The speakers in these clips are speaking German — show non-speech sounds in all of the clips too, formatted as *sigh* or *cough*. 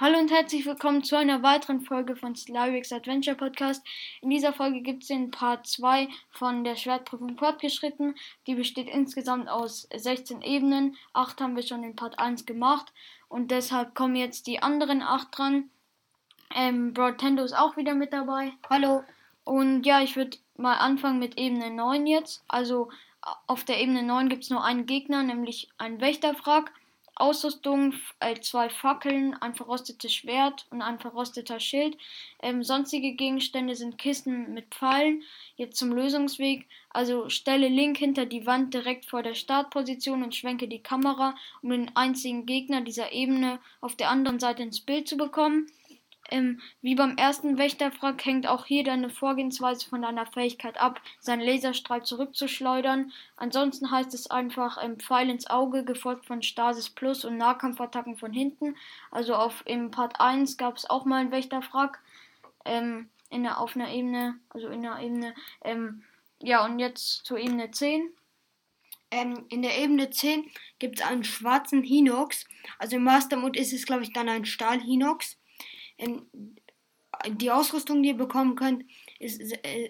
Hallo und herzlich willkommen zu einer weiteren Folge von Slavix Adventure Podcast. In dieser Folge gibt es den Part 2 von der Schwertprüfung fortgeschritten. Die besteht insgesamt aus 16 Ebenen. 8 haben wir schon in Part 1 gemacht und deshalb kommen jetzt die anderen 8 dran. Ähm, Broadtendo ist auch wieder mit dabei. Hallo. Und ja, ich würde mal anfangen mit Ebene 9 jetzt. Also auf der Ebene 9 gibt es nur einen Gegner, nämlich einen Wächterfrag. Ausrüstung, äh, zwei Fackeln, ein verrostetes Schwert und ein verrosteter Schild. Ähm, sonstige Gegenstände sind Kisten mit Pfeilen. Jetzt zum Lösungsweg. Also stelle Link hinter die Wand direkt vor der Startposition und schwenke die Kamera, um den einzigen Gegner dieser Ebene auf der anderen Seite ins Bild zu bekommen. Ähm, wie beim ersten Wächterfrack hängt auch hier deine Vorgehensweise von deiner Fähigkeit ab, seinen Laserstrahl zurückzuschleudern. Ansonsten heißt es einfach ähm, Pfeil ins Auge, gefolgt von Stasis Plus und Nahkampfattacken von hinten. Also auf im Part 1 gab es auch mal einen Wächterfrack. Ähm, in der, auf einer Ebene, also in der Ebene, ähm, ja, und jetzt zur Ebene 10. Ähm, in der Ebene 10 gibt es einen schwarzen Hinox. Also im Master ist es, glaube ich, dann ein Stahl-Hinox die Ausrüstung, die ihr bekommen könnt, ist,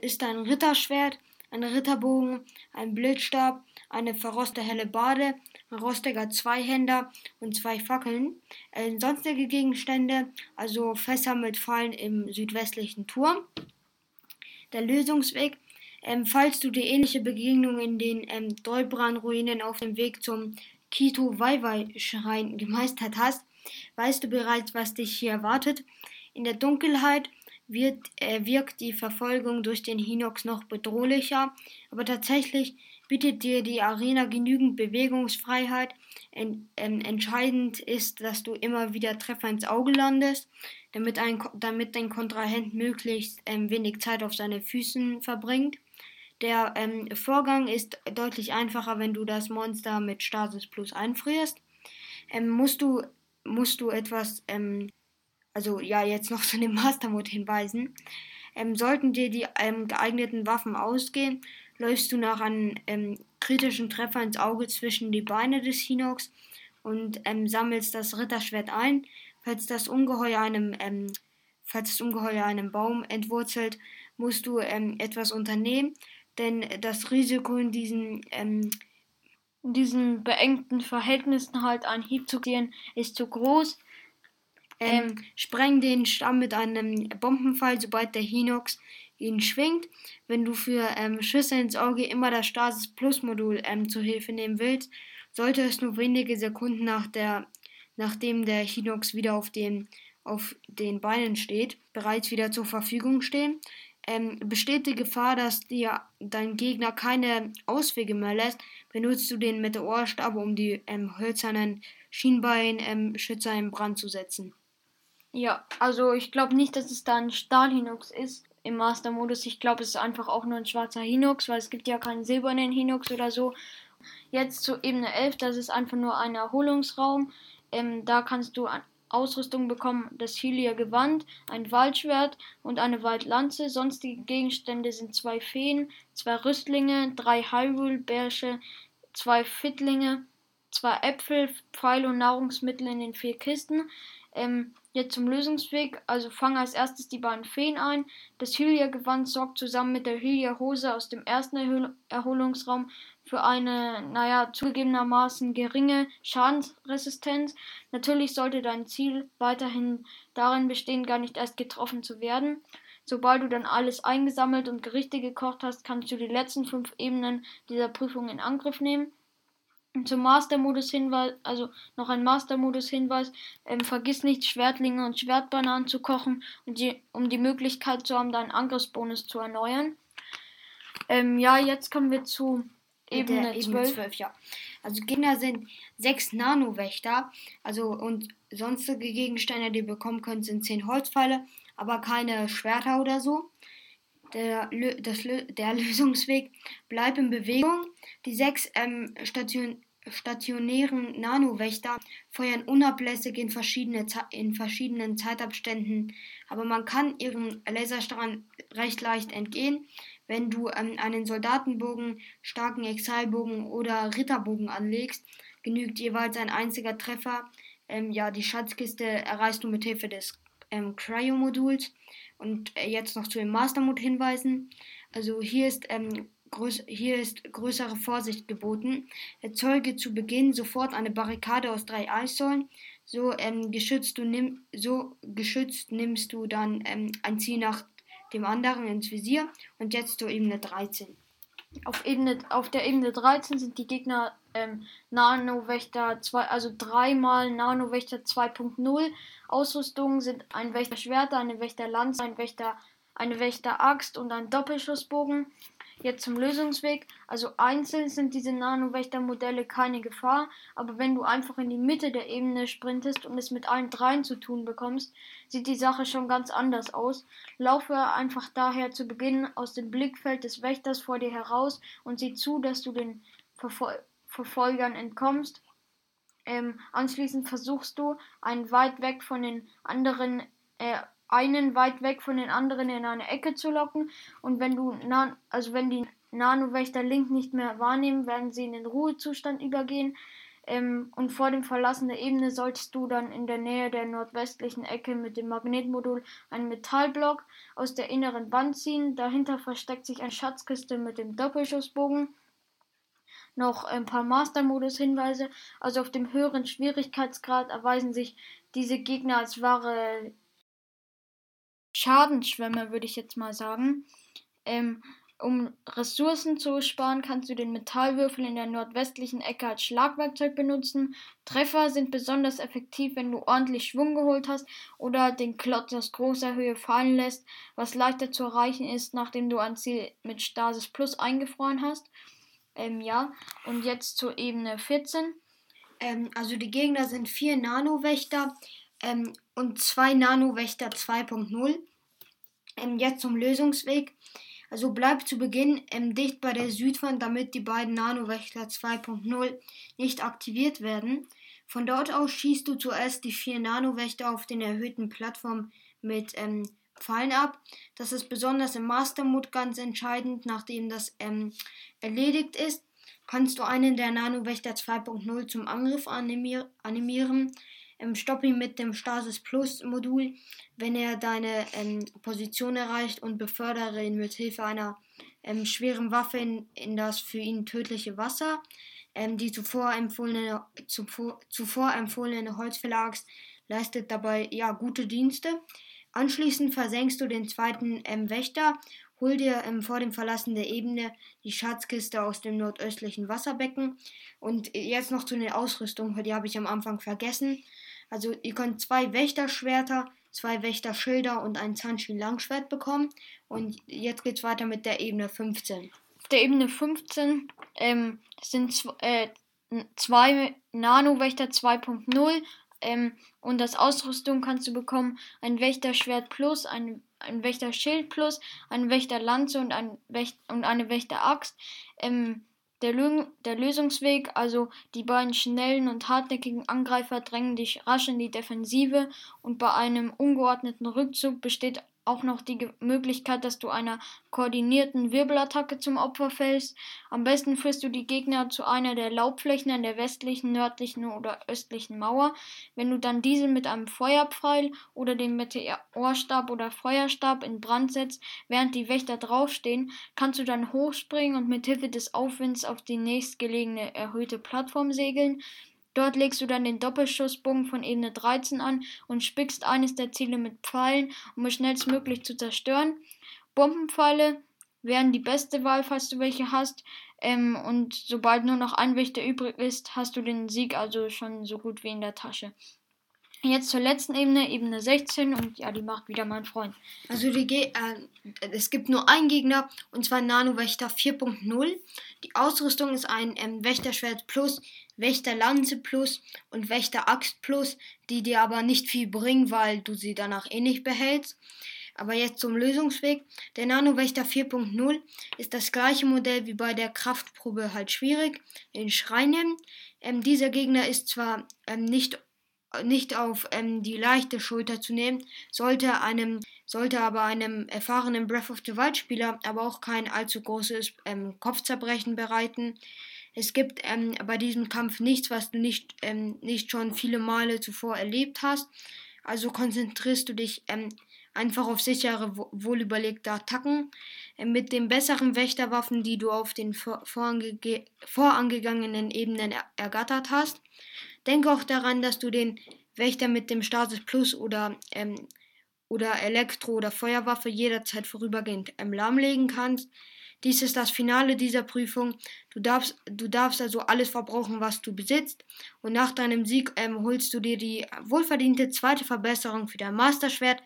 ist ein Ritterschwert, ein Ritterbogen, ein Blitzstab, eine verroste helle Bade, ein rostiger Zweihänder und zwei Fackeln. Äh, sonstige Gegenstände, also Fässer mit Fallen im südwestlichen Turm. Der Lösungsweg, ähm, falls du die ähnliche Begegnung in den ähm, Dolbran-Ruinen auf dem Weg zum Kito Waiwai-Schrein gemeistert hast, weißt du bereits, was dich hier erwartet. In der Dunkelheit wird, äh, wirkt die Verfolgung durch den Hinox noch bedrohlicher, aber tatsächlich bietet dir die Arena genügend Bewegungsfreiheit. En, ähm, entscheidend ist, dass du immer wieder Treffer ins Auge landest, damit, ein, damit dein Kontrahent möglichst ähm, wenig Zeit auf seine Füßen verbringt. Der ähm, Vorgang ist deutlich einfacher, wenn du das Monster mit Stasis Plus einfrierst. Ähm, musst du musst du etwas, ähm, also ja, jetzt noch *laughs* zu dem Master Mode hinweisen. Ähm, sollten dir die ähm, geeigneten Waffen ausgehen, läufst du nach einem ähm, kritischen Treffer ins Auge zwischen die Beine des Hinox und ähm, sammelst das Ritterschwert ein. Falls das Ungeheuer einem, ähm, falls das Ungeheuer einem Baum entwurzelt, musst du etwas unternehmen, denn das Risiko in diesen in diesen beengten Verhältnissen halt einen Hieb zu gehen, ist zu groß. Ähm, spreng den Stamm mit einem Bombenfall, sobald der Hinox ihn schwingt. Wenn du für ähm, Schüsse ins Auge immer das Stasis Plus Modul ähm, zur Hilfe nehmen willst, sollte es nur wenige Sekunden nach der, nachdem der Hinox wieder auf den, auf den Beinen steht, bereits wieder zur Verfügung stehen ähm, besteht die Gefahr, dass dir dein Gegner keine Auswege mehr lässt, benutzt du den Meteorstab, um die ähm, hölzernen Schienbeinschützer ähm, in Brand zu setzen. Ja, also ich glaube nicht, dass es da ein Stahl-Hinox ist im Master-Modus. Ich glaube, es ist einfach auch nur ein schwarzer Hinox, weil es gibt ja keinen silbernen Hinox oder so. Jetzt zu Ebene 11, das ist einfach nur ein Erholungsraum. Ähm, da kannst du Ausrüstung bekommen das Hylia Gewand, ein Waldschwert und eine Waldlanze. Sonstige Gegenstände sind zwei Feen, zwei Rüstlinge, drei Hyrule-Bärsche, zwei Fittlinge, zwei Äpfel, Pfeile und Nahrungsmittel in den vier Kisten. Ähm, jetzt zum Lösungsweg. Also fange als erstes die beiden Feen ein. Das Hylia-Gewand sorgt zusammen mit der Hylia-Hose aus dem ersten Erhol Erholungsraum für eine, naja, zugegebenermaßen geringe Schadensresistenz. Natürlich sollte dein Ziel weiterhin darin bestehen, gar nicht erst getroffen zu werden. Sobald du dann alles eingesammelt und Gerichte gekocht hast, kannst du die letzten fünf Ebenen dieser Prüfung in Angriff nehmen. Zum Master-Modus-Hinweis, also noch ein Master-Modus-Hinweis, ähm, vergiss nicht, Schwertlinge und Schwertbananen zu kochen, die, um die Möglichkeit zu haben, deinen Angriffsbonus zu erneuern. Ähm, ja, jetzt kommen wir zu Ebene, Ebene 12. 12. ja. Also Gegner sind sechs Nano-Wächter, also und sonstige Gegenstände, die ihr bekommen könnt, sind zehn Holzpfeile, aber keine Schwerter oder so. Der, das, der *laughs* Lösungsweg bleibt in Bewegung. Die sechs ähm, Station, stationären Nanowächter feuern unablässig in, verschiedene, in verschiedenen Zeitabständen, aber man kann ihren Laserstrahlen recht leicht entgehen, wenn du ähm, einen Soldatenbogen, starken Exilbogen oder Ritterbogen anlegst, genügt jeweils ein einziger Treffer Ähm, ja, die Schatzkiste erreichst du mit Hilfe des ähm, Cryo-Moduls. Und äh, jetzt noch zu dem Master-Mode hinweisen. Also hier ist, ähm, größ hier ist größere Vorsicht geboten. Erzeuge zu Beginn sofort eine Barrikade aus drei Eissäulen. So, ähm, geschützt, du nimm, so geschützt nimmst du dann ähm, ein Ziel nach dem anderen ins Visier. Und jetzt zur Ebene 13. Auf, Ebene, auf der Ebene 13 sind die Gegner ähm, Nano-Wächter 2, also dreimal Nano-Wächter 2.0. Ausrüstungen sind ein Wächter-Schwert, eine Wächter-Lanze, ein Wächter, eine Wächter-Axt und ein Doppelschussbogen. Jetzt zum Lösungsweg. Also einzeln sind diese Nano-Wächter-Modelle keine Gefahr, aber wenn du einfach in die Mitte der Ebene sprintest und es mit allen dreien zu tun bekommst, sieht die Sache schon ganz anders aus. Laufe einfach daher zu Beginn aus dem Blickfeld des Wächters vor dir heraus und sieh zu, dass du den Verfol Verfolgern entkommst. Ähm, anschließend versuchst du, einen weit weg von den anderen äh, einen weit weg von den anderen in eine Ecke zu locken und wenn du also wenn die Nanowächter Link nicht mehr wahrnehmen, werden sie in den Ruhezustand übergehen. Ähm, und vor dem Verlassen der Ebene solltest du dann in der Nähe der nordwestlichen Ecke mit dem Magnetmodul einen Metallblock aus der inneren Wand ziehen. Dahinter versteckt sich eine Schatzkiste mit dem Doppelschussbogen. Noch ein paar Master-Modus-Hinweise. Also auf dem höheren Schwierigkeitsgrad erweisen sich diese Gegner als wahre Schadenschwämme, würde ich jetzt mal sagen. Ähm, um Ressourcen zu sparen, kannst du den Metallwürfel in der nordwestlichen Ecke als Schlagwerkzeug benutzen. Treffer sind besonders effektiv, wenn du ordentlich Schwung geholt hast oder den Klotz aus großer Höhe fallen lässt, was leichter zu erreichen ist, nachdem du ein Ziel mit Stasis Plus eingefroren hast. Ähm, ja, und jetzt zur Ebene 14. Ähm, also die Gegner sind vier Nanowächter ähm, und zwei Nanowächter 2.0. Ähm, jetzt zum Lösungsweg. Also bleib zu Beginn ähm, dicht bei der Südwand, damit die beiden Nanowächter 2.0 nicht aktiviert werden. Von dort aus schießt du zuerst die vier Nanowächter auf den erhöhten Plattform mit ähm, Pfeilen ab. Das ist besonders im Master Mode ganz entscheidend, nachdem das ähm, erledigt ist. Kannst du einen der Nanowächter 2.0 zum Angriff animier animieren ähm, stopp ihn mit dem Stasis Plus Modul, wenn er deine ähm, Position erreicht und befördere ihn mit Hilfe einer ähm, schweren Waffe in, in, das für ihn tödliche Wasser. Ähm, die zuvor empfohlene, zuvor, zuvor empfohlene Holzfäller-Axt leistet dabei ja gute Dienste. Anschließend versenkst du den zweiten ähm, Wächter Hol dir ähm, vor dem Verlassen der Ebene die Schatzkiste aus dem nordöstlichen Wasserbecken. Und jetzt noch zu den Ausrüstungen, die habe ich am Anfang vergessen. Also ihr könnt zwei Wächterschwerter, zwei Wächterschilder und ein Zanshin Langschwert bekommen. Und jetzt geht's weiter mit der Ebene 15. Auf der Ebene 15 ähm, sind äh, zwei Nano-Wächter 2.0 ähm, und als Ausrüstung kannst du bekommen ein Wächterschwert Plus, ein ein Wächter-Schild plus, ein Wächter-Lanze und, ein Wächt und eine Wächter-Axt. Ähm, der, Lö der Lösungsweg, also die beiden schnellen und hartnäckigen Angreifer drängen dich rasch in die Defensive und bei einem ungeordneten Rückzug besteht auch noch die Möglichkeit, dass du einer koordinierten Wirbelattacke zum Opfer fällst. Am besten führst du die Gegner zu einer der Laubflächen an der westlichen, nördlichen oder östlichen Mauer. Wenn du dann diese mit einem Feuerpfeil oder dem Meteorstab oder Feuerstab in Brand setzt, während die Wächter draufstehen, kannst du dann hochspringen und mit Hilfe des Aufwinds auf die nächstgelegene erhöhte Plattform segeln. Dort legst du dann den Doppelschussbogen von Ebene 13 an und spickst eines der Ziele mit Pfeilen, um es schnellstmöglich zu zerstören. Bombenpfeile wären die beste Wahl, falls du welche hast. Ähm, und sobald nur noch ein Wächter übrig ist, hast du den Sieg also schon so gut wie in der Tasche. Jetzt zur letzten Ebene, Ebene 16 und ja, die macht wieder mein Freund. Also die Ge äh, es gibt nur einen Gegner und zwar Nano-Wächter 4.0. Die Ausrüstung ist ein ähm, Wächterschwert Plus, Wächterlanze Plus und Wächteraxt Plus, die dir aber nicht viel bringen, weil du sie danach eh nicht behältst. Aber jetzt zum Lösungsweg. Der Nano-Wächter 4.0 ist das gleiche Modell wie bei der Kraftprobe halt schwierig. Den Schreinen. Ähm, dieser Gegner ist zwar ähm, nicht nicht auf ähm, die leichte Schulter zu nehmen, sollte einem sollte aber einem erfahrenen Breath of the Wild Spieler aber auch kein allzu großes ähm, Kopfzerbrechen bereiten. Es gibt ähm, bei diesem Kampf nichts, was du nicht, ähm, nicht schon viele Male zuvor erlebt hast. Also konzentrierst du dich ähm, einfach auf sichere, wohlüberlegte Attacken. Äh, mit den besseren Wächterwaffen, die du auf den vor vorangegangenen Ebenen er ergattert hast. Denke auch daran, dass du den Wächter mit dem Status Plus oder, ähm, oder Elektro- oder Feuerwaffe jederzeit vorübergehend ähm, lahmlegen kannst. Dies ist das Finale dieser Prüfung. Du darfst, du darfst also alles verbrauchen, was du besitzt. Und nach deinem Sieg ähm, holst du dir die wohlverdiente zweite Verbesserung für dein Masterschwert.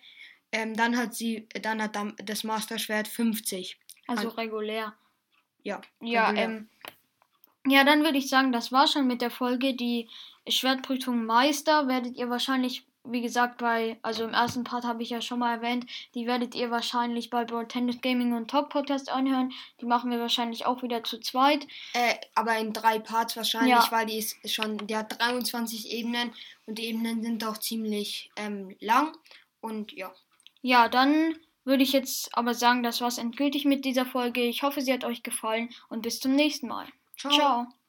Ähm, dann hat sie, dann hat das Masterschwert 50. Also regulär. Ja. Ja, regulär. ähm, ja, dann würde ich sagen, das war schon mit der Folge. Die Schwertprüfung Meister werdet ihr wahrscheinlich wie gesagt, bei, also im ersten Part habe ich ja schon mal erwähnt, die werdet ihr wahrscheinlich bei Broad Tennis Gaming und Top Podcast anhören. Die machen wir wahrscheinlich auch wieder zu zweit. Äh, aber in drei Parts wahrscheinlich, ja. weil die ist schon, die hat 23 Ebenen und die Ebenen sind auch ziemlich ähm, lang und ja. Ja, dann würde ich jetzt aber sagen, das war's endgültig mit dieser Folge. Ich hoffe, sie hat euch gefallen und bis zum nächsten Mal. 超。